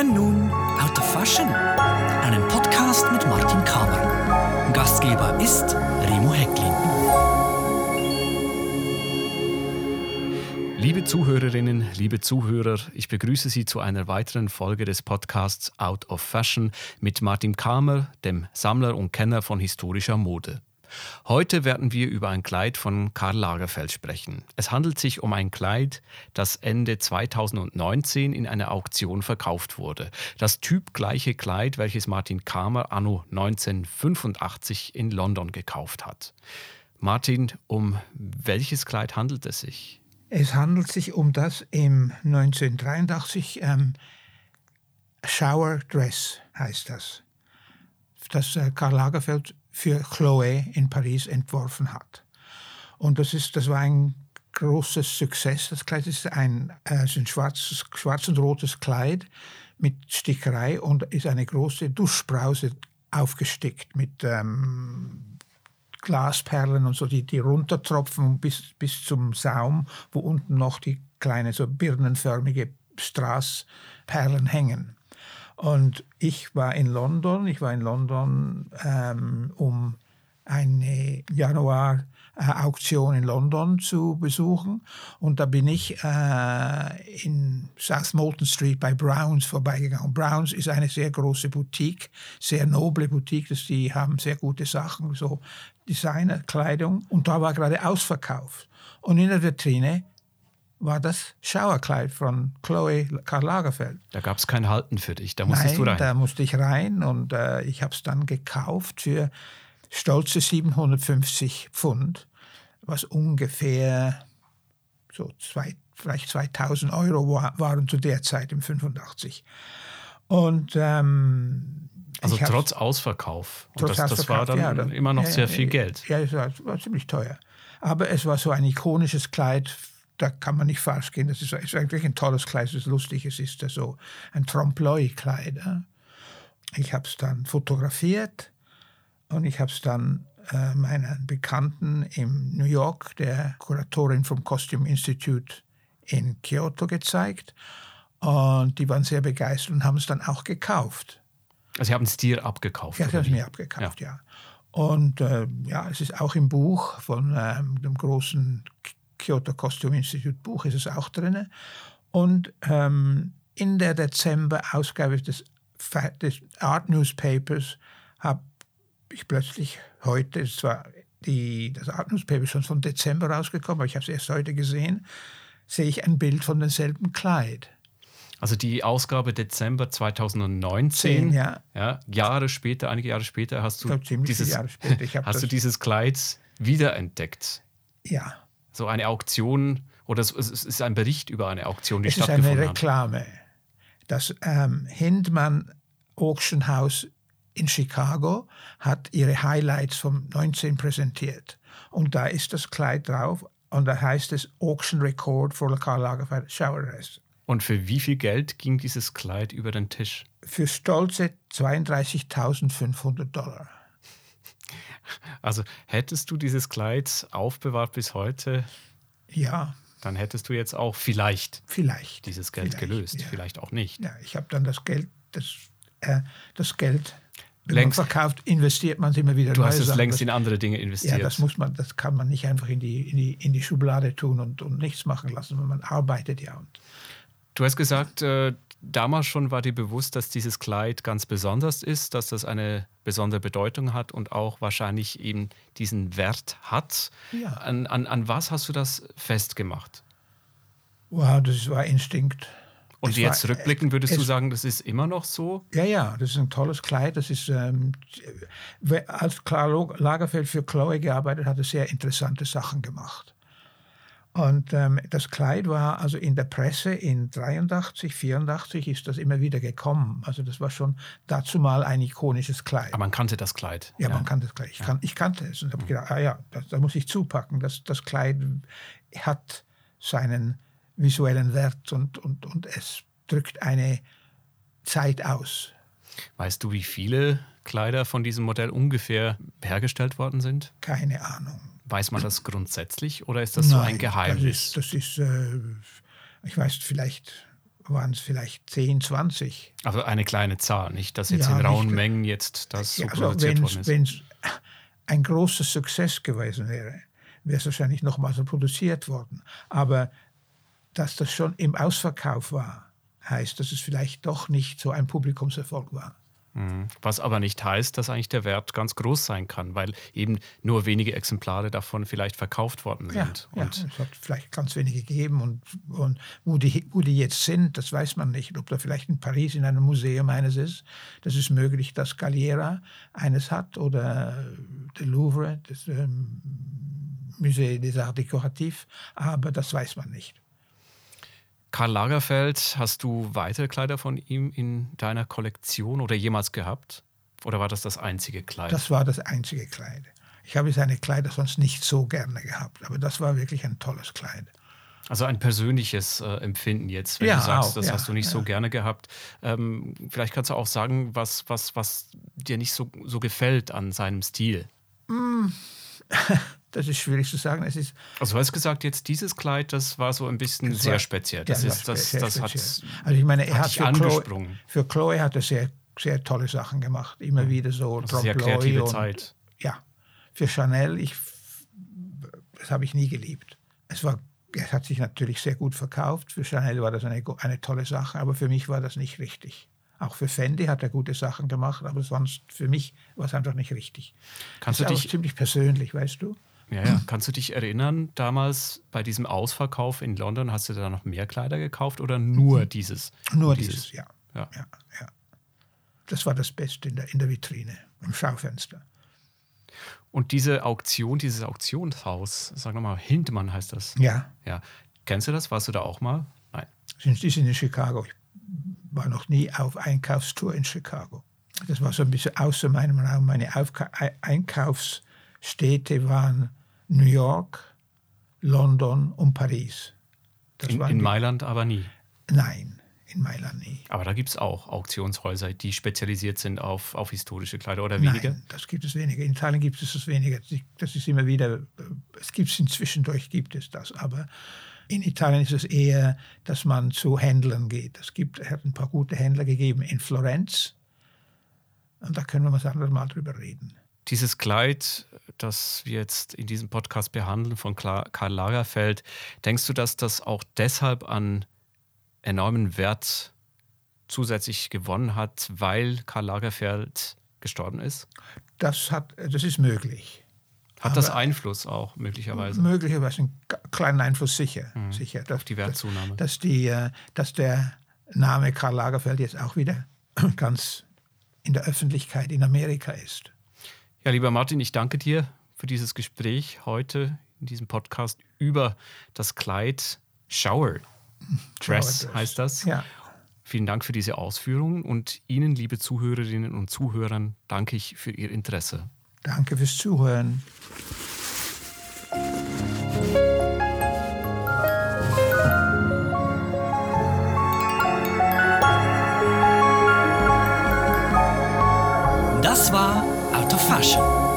hören nun Out of Fashion, einen Podcast mit Martin Kamer. Gastgeber ist Remo Hecklin. Liebe Zuhörerinnen, liebe Zuhörer, ich begrüße Sie zu einer weiteren Folge des Podcasts Out of Fashion mit Martin Kamer, dem Sammler und Kenner von historischer Mode. Heute werden wir über ein Kleid von Karl Lagerfeld sprechen. Es handelt sich um ein Kleid, das Ende 2019 in einer Auktion verkauft wurde. Das typgleiche Kleid, welches Martin Kamer anno 1985 in London gekauft hat. Martin, um welches Kleid handelt es sich? Es handelt sich um das im 1983 ähm, Shower Dress heißt das. Das äh, Karl Lagerfeld für Chloé in Paris entworfen hat. Und das, ist, das war ein großes Success. Das Kleid ist ein, äh, ist ein schwarzes, schwarz und rotes Kleid mit Stickerei und ist eine große Duschbrause aufgestickt mit ähm, Glasperlen und so, die, die runtertropfen bis, bis zum Saum, wo unten noch die kleine, so birnenförmige Straßperlen hängen. Und ich war in London, ich war in London, ähm, um eine Januar-Auktion in London zu besuchen. Und da bin ich äh, in South Molton Street bei Browns vorbeigegangen. Browns ist eine sehr große Boutique, sehr noble Boutique. Das, die haben sehr gute Sachen, so Designerkleidung. Und da war gerade ausverkauft. Und in der Vitrine war das Schauerkleid von Chloe Karl Lagerfeld. Da gab es kein Halten für dich, da musstest Nein, du rein. da musste ich rein und äh, ich habe es dann gekauft für stolze 750 Pfund, was ungefähr so zwei, vielleicht 2000 Euro war, waren zu der Zeit im 85. Und ähm, also trotz Ausverkauf. Und trotz das, das war dann ja, immer noch ja, sehr viel Geld. Ja, es war, war ziemlich teuer. Aber es war so ein ikonisches Kleid da kann man nicht falsch gehen. Das ist, ist eigentlich ein tolles Kleid, das lustig ist, ist so ein Trompe-l'œil-Kleid. Ich habe es dann fotografiert und ich habe es dann äh, meinen Bekannten in New York, der Kuratorin vom Costume Institute in Kyoto gezeigt. Und die waren sehr begeistert und haben es dann auch gekauft. Also Sie haben es dir abgekauft? Ja, sie haben es mir abgekauft, ja. ja. Und äh, ja, es ist auch im Buch von ähm, dem großen Kyoto Costume Institute Buch ist es auch drin. Und ähm, in der Dezember-Ausgabe des, des Art Newspapers habe ich plötzlich heute, es war die, das Art Newspaper schon von Dezember rausgekommen, aber ich habe es erst heute gesehen, sehe ich ein Bild von demselben Kleid. Also die Ausgabe Dezember 2019, Zehn, ja. ja. Jahre später, einige Jahre später, hast du, dieses, hast du dieses Kleid wiederentdeckt. Ja so eine Auktion oder es, ist ein Bericht über eine Auktion, die es stattgefunden hat. Es ist eine Reklame. Das ähm, Hindman Auction House in Chicago hat ihre Highlights vom 19 präsentiert. Und da ist das Kleid drauf und da heißt es Auction Record for Karl Lagerfeld Shower Dress. Und für wie viel Geld ging dieses Kleid über den Tisch? Für stolze 32.500 Dollar. Also hättest du dieses Kleid aufbewahrt bis heute? Ja. Dann hättest du jetzt auch vielleicht, vielleicht dieses Geld vielleicht, gelöst, ja. vielleicht auch nicht. Ja, ich habe dann das Geld, das, äh, das Geld wenn längst, man verkauft, investiert man es immer wieder. Du hast es längst das, in andere Dinge investiert. Ja, das muss man, das kann man nicht einfach in die, in die, in die Schublade tun und, und nichts machen lassen, weil man arbeitet ja. Und du hast gesagt, äh, damals schon war dir bewusst, dass dieses Kleid ganz besonders ist, dass das eine besondere Bedeutung hat und auch wahrscheinlich eben diesen Wert hat. Ja. An, an, an was hast du das festgemacht? Wow, das war Instinkt. Und das jetzt war, rückblickend würdest es, du sagen, das ist immer noch so? Ja, ja, das ist ein tolles Kleid. Das ist, ähm, als Karl Lagerfeld für Chloe gearbeitet hat, er sehr interessante Sachen gemacht. Und ähm, das Kleid war also in der Presse in 83, 84 ist das immer wieder gekommen. Also das war schon dazu mal ein ikonisches Kleid. Aber man kannte das Kleid. Ja, ja. man kannte das Kleid. Ich, ja. kan ich kannte es und habe mhm. gedacht, ah ja, da muss ich zupacken. Das, das Kleid hat seinen visuellen Wert und, und, und es drückt eine Zeit aus. Weißt du, wie viele Kleider von diesem Modell ungefähr hergestellt worden sind? Keine Ahnung. Weiß man das grundsätzlich oder ist das Nein, so ein Geheimnis? Das ist, das ist äh, ich weiß vielleicht waren es vielleicht 10, 20. Also eine kleine Zahl, nicht, dass jetzt Ja, in rauen nicht- Mengen jetzt das so Ja, also produziert worden ist. wenn es ein großer Success gewesen wäre, wäre es wahrscheinlich nochmal so produziert worden. Aber dass das schon im Ausverkauf war, heißt, dass es vielleicht doch nicht so ein Publikumserfolg war. Mhm. Was aber nicht heißt, dass eigentlich der Wert ganz groß sein kann, weil eben nur wenige Exemplare davon vielleicht verkauft worden sind. ja, Und es hat vielleicht ganz wenige gegeben und, und wo, die, wo die jetzt sind, das weiß man nicht. Ob da vielleicht in Paris in einem Museum eines ist, das ist möglich, dass Galliera eines hat oder der Louvre, das ähm, Musée des Arts Décoratifs, aber das weiß man nicht. Karl Lagerfeld, hast du weitere Kleider von ihm in deiner Kollektion oder jemals gehabt? Oder war das das einzige Kleid? Das war das einzige Kleid. Ich habe seine Kleider sonst nicht so gerne gehabt, aber das war wirklich ein tolles Kleid. also ein persönliches äh, Empfinden jetzt, wenn Ja, du sagst, auch, das ja, hast du nicht so ja. gerne gehabt. Ähm, vielleicht kannst du auch sagen, was, was, was dir nicht so, so gefällt an seinem Stil. Das ist schwierig zu sagen. Es ist Also du hast gesagt, jetzt dieses Kleid, das war so ein bisschen sehr speziell. Ja, Das, das ist, das, das hat speziell. Also ich meine, er hat hat für angesprungen. Chloe, für Chloe hat er sehr, sehr tolle Sachen gemacht. Immer wieder so also sehr kreative und, Zeit. Ja, für Chanel, ich, das habe ich nie geliebt. Es, war, es hat sich natürlich sehr gut verkauft. Für Chanel war das eine, eine tolle Sache, aber für mich war das nicht richtig. Auch für Fendi hat er gute Sachen gemacht, aber sonst für mich war es einfach nicht richtig. Kannst das du ist auch dich ziemlich persönlich, weißt du? Ja, ja. Kannst du dich erinnern, damals bei diesem Ausverkauf in London, hast du da noch mehr Kleider gekauft oder nur dieses? Nur dieses? dieses, ja. Ja. ja, ja. Das war das Beste in der, in der Vitrine, im Schaufenster. Und diese Auktion, dieses Auktionshaus, sag nochmal, Hindmann heißt das. Ja, Ja. Kennst du das? Warst du da auch mal? Nein. sind, die sind in Chicago. Ich war noch nie auf Einkaufstour in Chicago. Das war so ein bisschen außer meinem Raum. Meine Einkaufsstädte waren New York, London und Paris. In, in Mailand aber nie. Nein, in Mailand nie. Aber da gibt es auch Auktionshäuser, die spezialisiert sind auf, auf historische Kleider oder weniger. Nein, das gibt es weniger. In Italien gibt es das weniger. Das ist immer wieder, es gibt es inzwischen durch, gibt es das. Aber in Italien ist es eher, dass man zu Händlern geht. Es gibt, hat ein paar gute Händler gegeben in Florenz. Und da können wir was anderes mal drüber reden. Dieses Kleid, das wir jetzt in diesem Podcast behandeln von Karl Lagerfeld, denkst du, dass das auch deshalb an enormen Wert zusätzlich gewonnen hat, weil Karl Lagerfeld gestorben ist? Das, hat, das ist möglich. Hat das Aber- Einfluss auch möglicherweise Möglicherweise einen kleinen Einfluss sicher. sicher dass, auf die Wertzunahme? Dass, die, äh, dass der Name Karl Lagerfeld jetzt auch wieder ganz in der Öffentlichkeit in Amerika ist. Ja, lieber Martin, ich danke dir für dieses Gespräch heute in diesem Podcast über das Kleid Shower Dress heißt das. Ja. Vielen Dank für diese Ausführungen und Ihnen, liebe Zuhörerinnen und Zuhörern, danke ich für Ihr Interesse. Danke fürs Zuhören. 怕是。